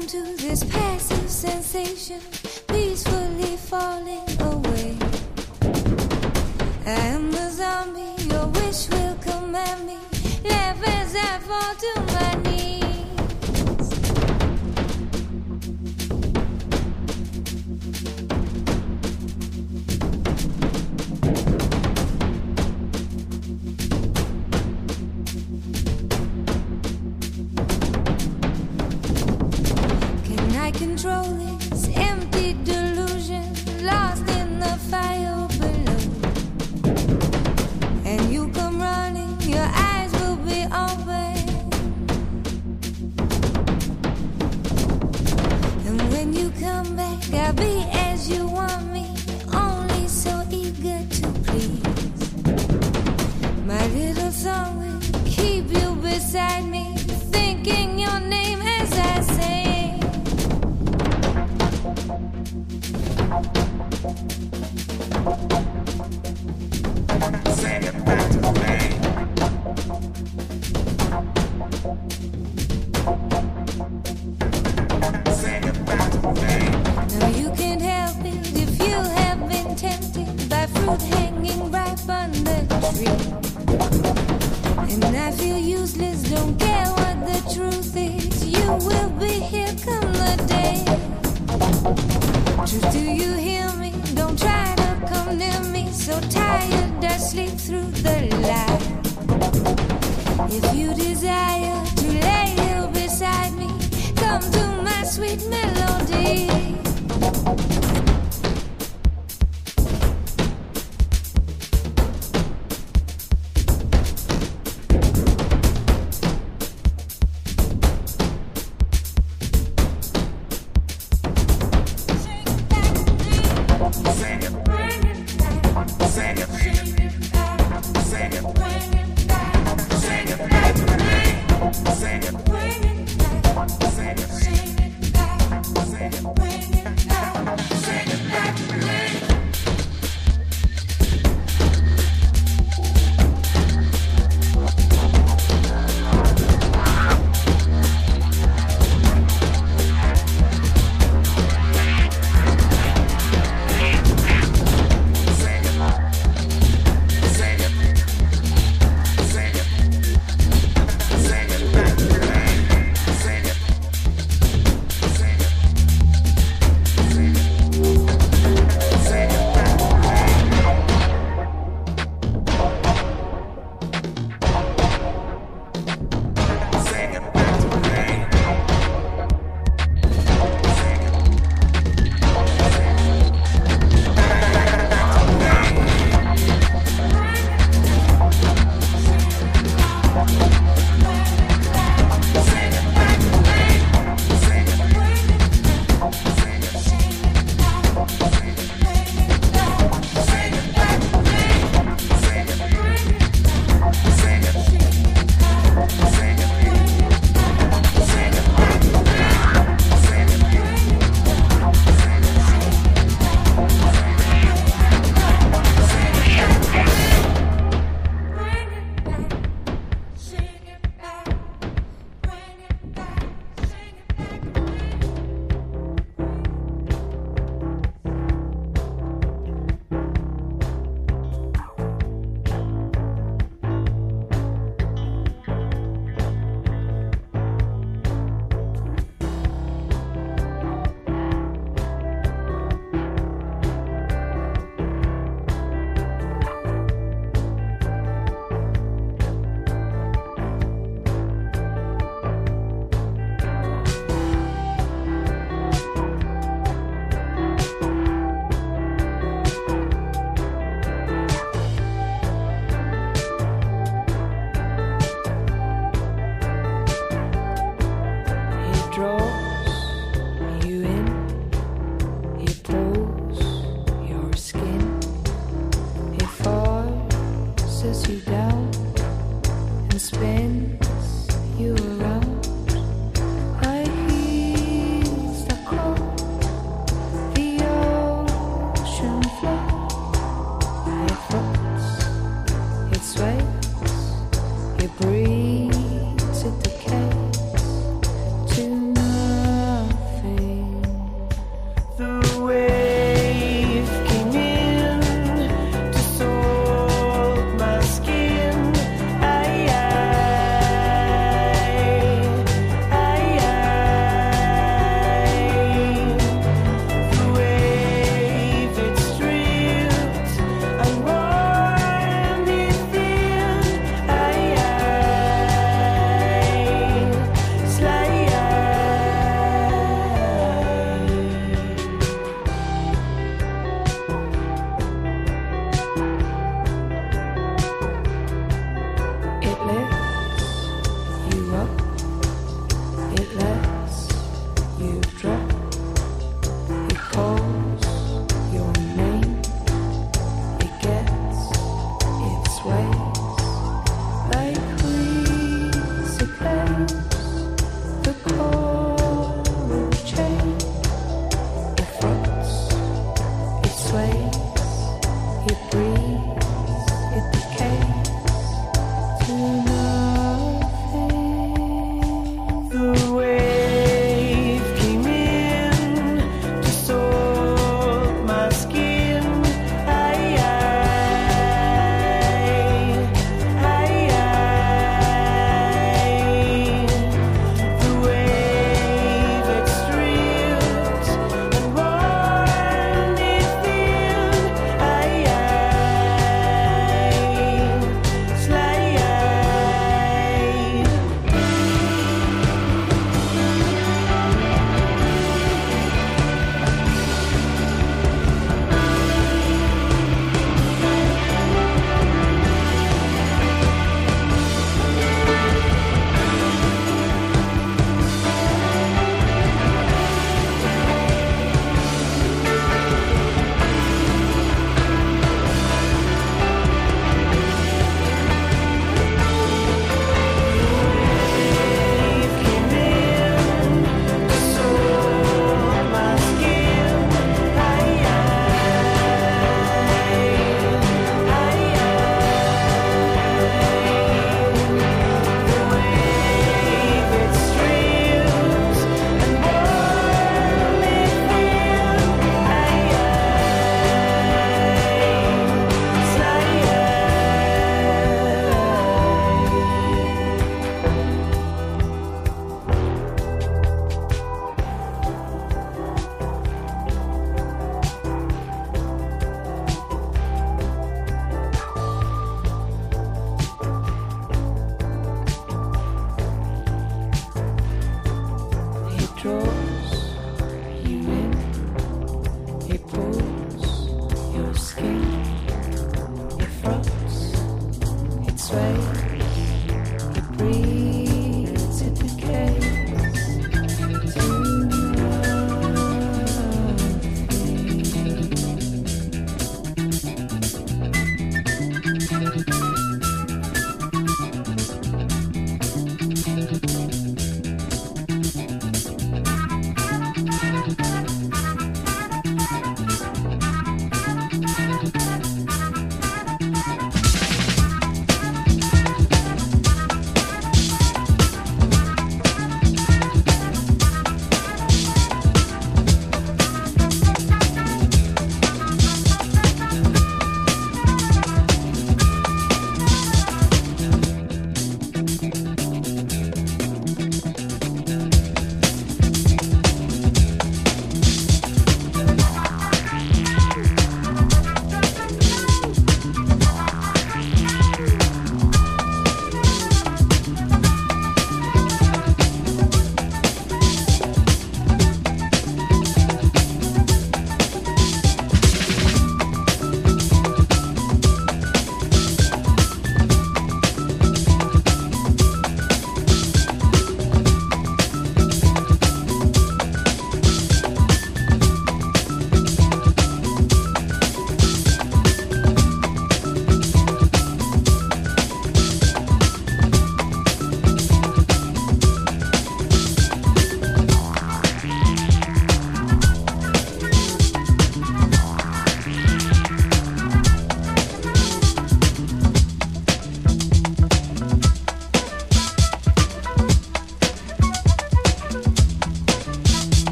succumbed to this passive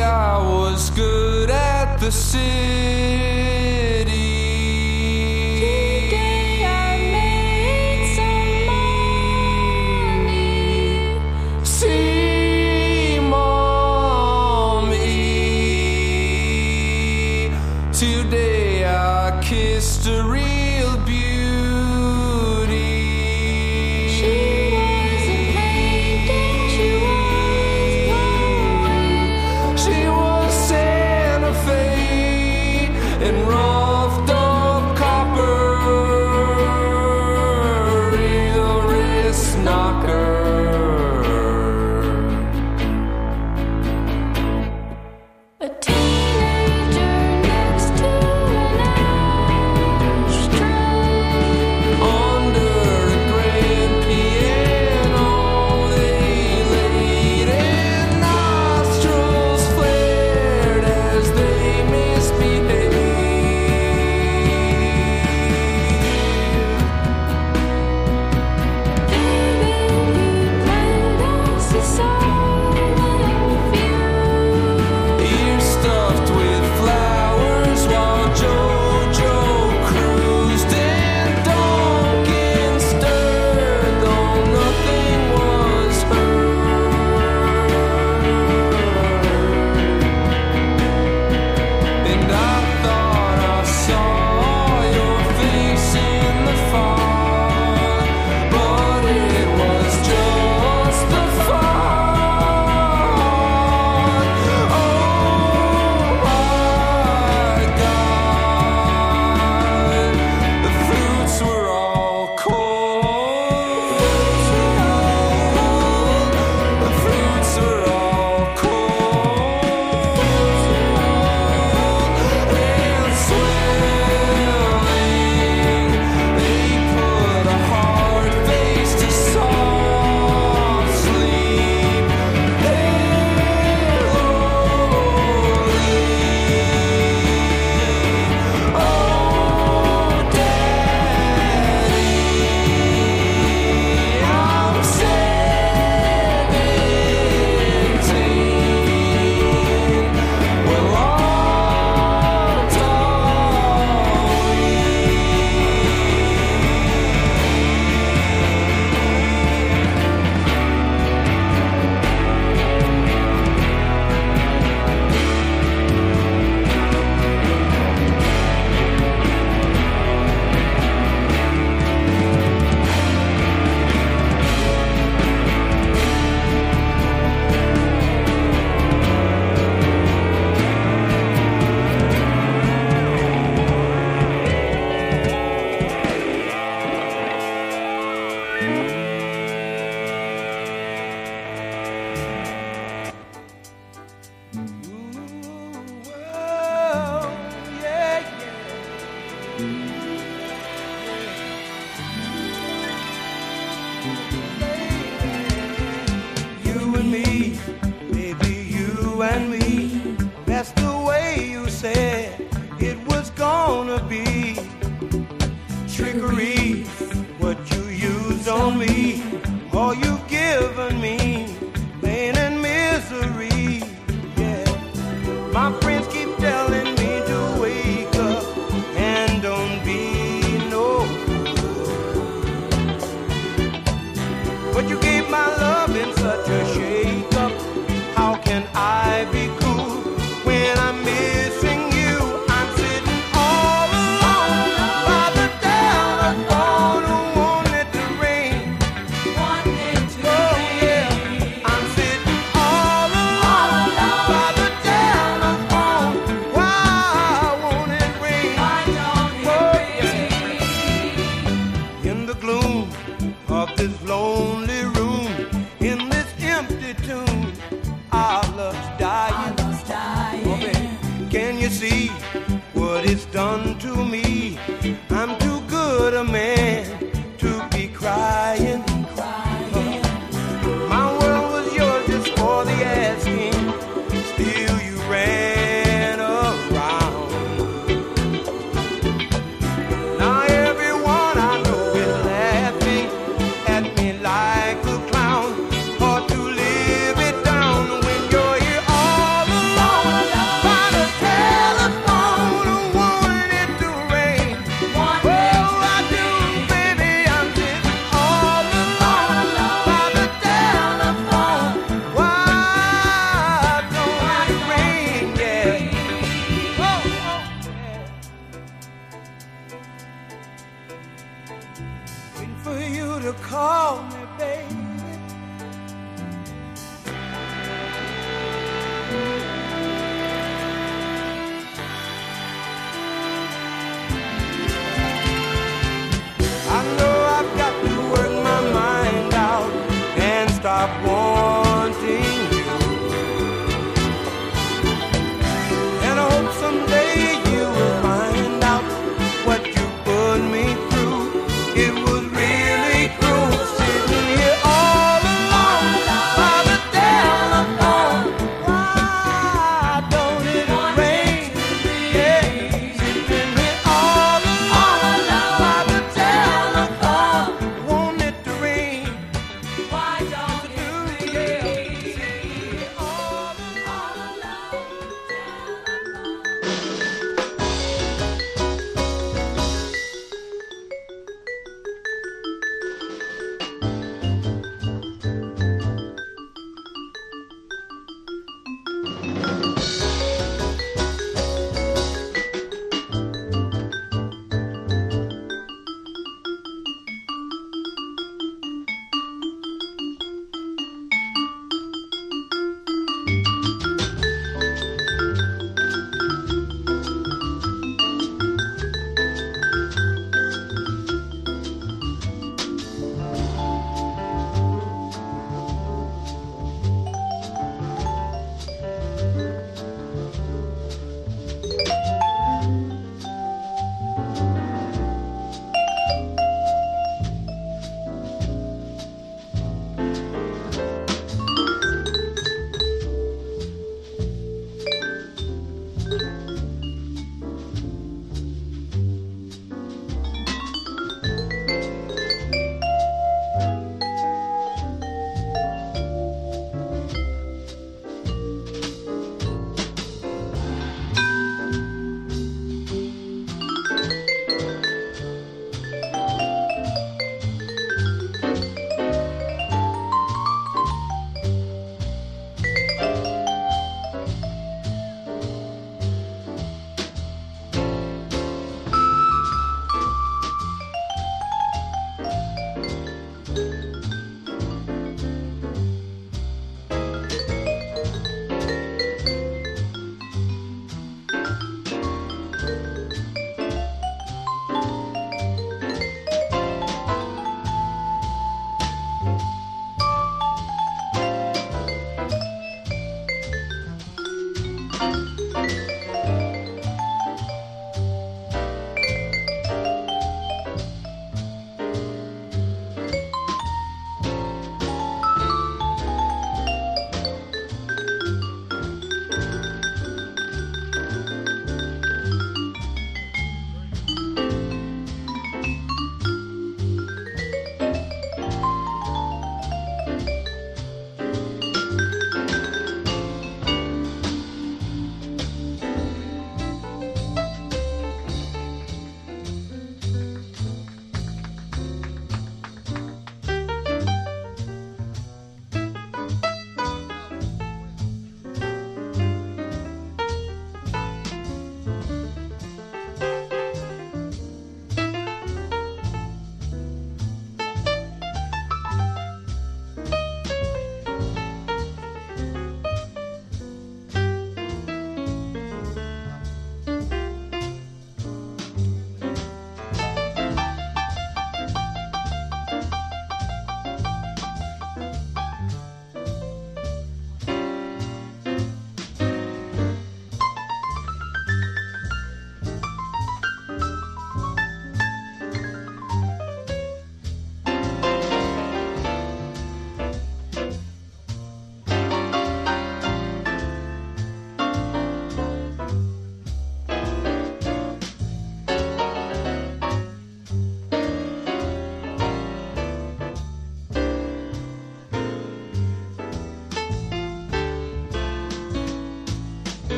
I was good at the city.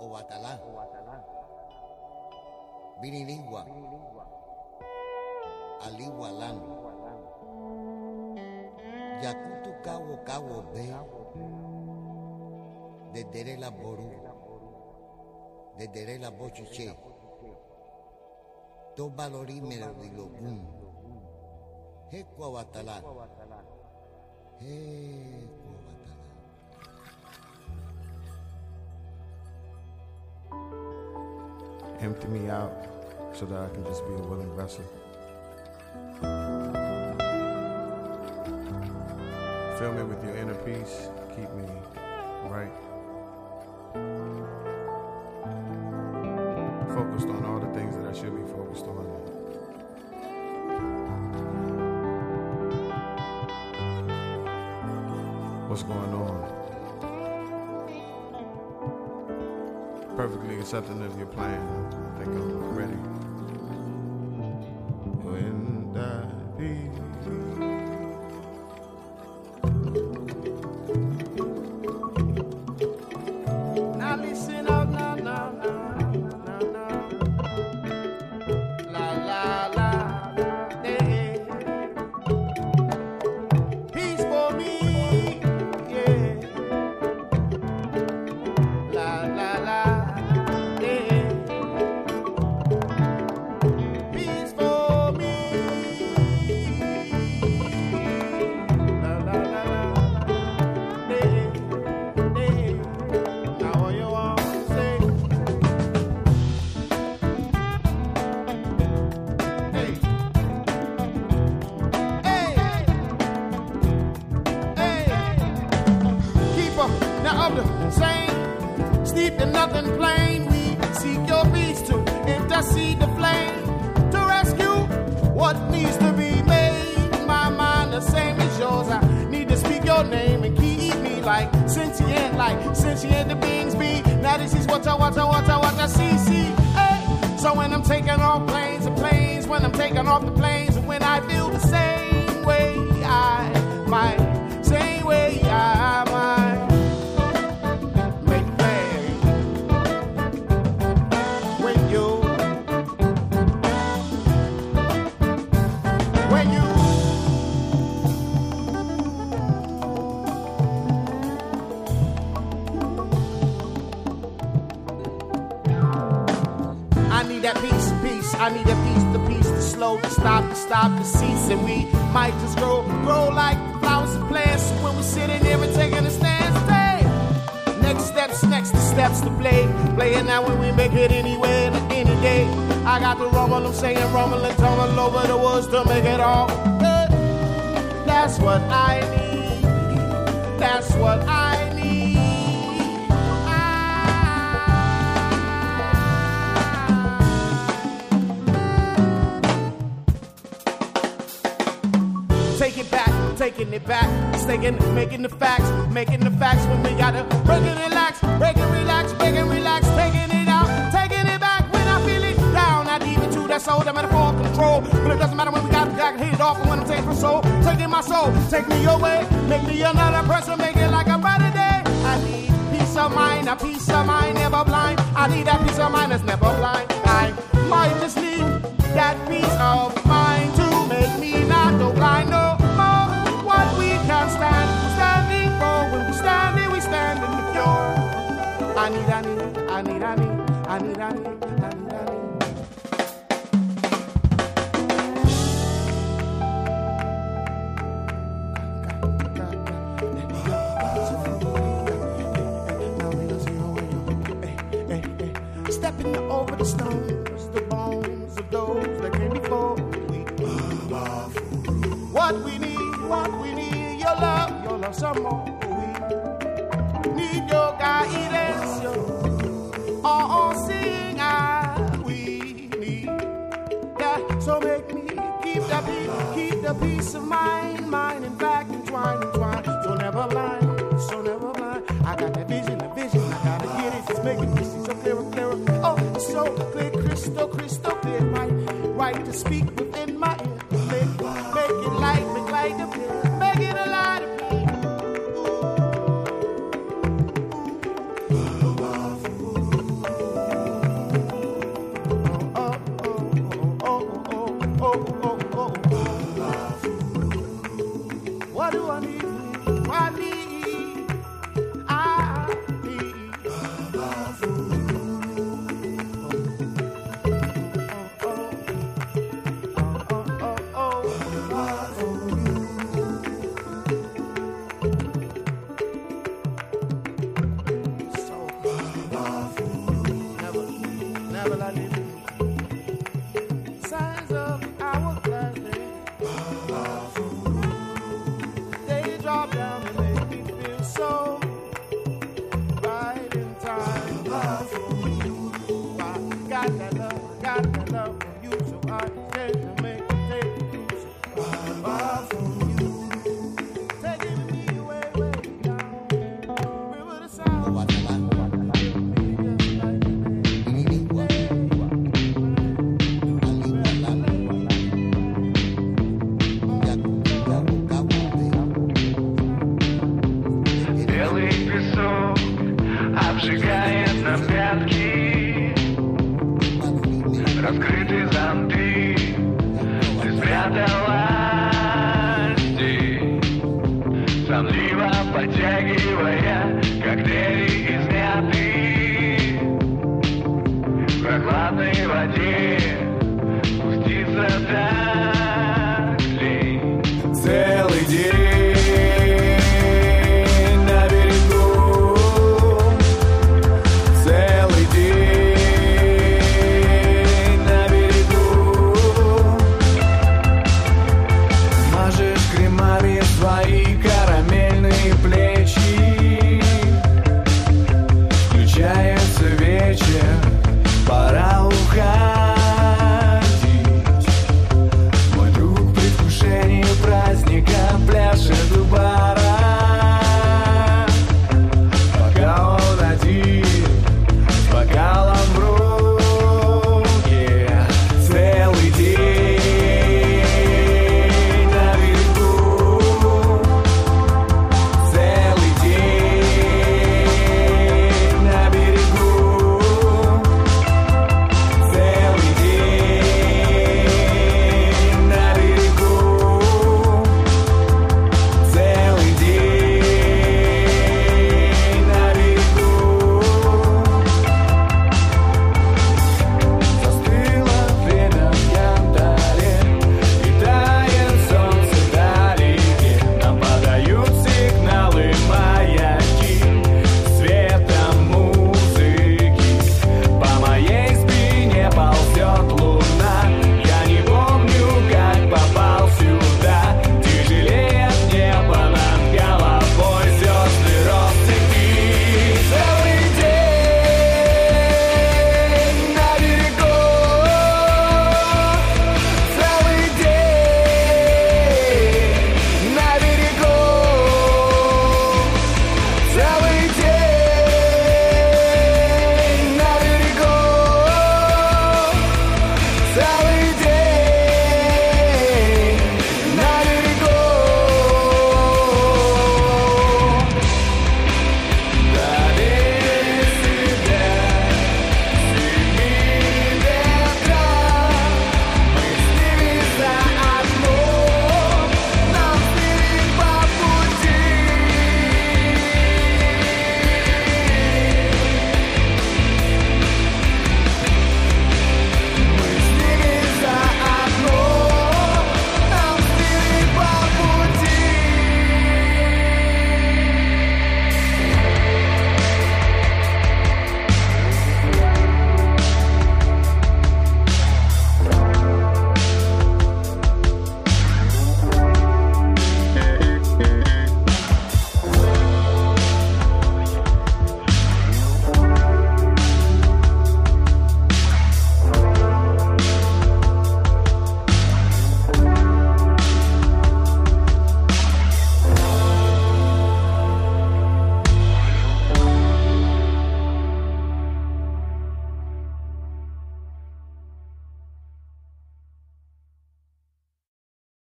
o batalá, Vinilingua, Alihualán, Yacutu Cabo Cabo B, desde la Ború, desde la Bochiche, Dos valorímeros de Logún, Jeco Abatalá, Jeco empty me out so that I can just be a willing vessel. Fill me with your inner peace. Keep me right. something of your plan. I think I'm ready. Of the. Steeped in nothing plain, we seek your peace to intercede the flame to rescue what needs to be made. My mind the same as yours. I need to speak your name and keep me like sentient, like sentient the beings be. Now this is what I, what I, what I, what I see, see. Hey. So when I'm taking off planes and planes, when I'm taking off the planes, and when I feel the same way I might, I need a piece, the piece, to slow, to stop, to stop, to cease. And we might just grow, grow like flowers and plants. When we're sitting here and taking a stand, stay. Next steps, next the steps to play. Playing now when we make it anywhere, any day. I got the rumble, I'm saying rumble and tumble over the woods to make it all good. That's what I need. That's what I taking it back, taking, making the facts, making the facts when we gotta break and relax, break and relax, break and relax, taking it out, taking it back when I feel it down. I deep into that soul, that metaphor control. But it doesn't matter when we got it, got hit it off, and when I'm taking my soul, taking my soul, take me away, make me another person, make it like a better day. I need peace of mind, a peace of mind, never blind. I need that peace of mind that's never blind. I might just need that peace of pure. I need, peace, of mind, mind and back and twine entwined, entwined. So never blind, so never blind. I got that vision, the vision, I gotta get it. It's making me see so clearer, clearer. Oh, so clear, crystal, crystal clear. Right, right to speak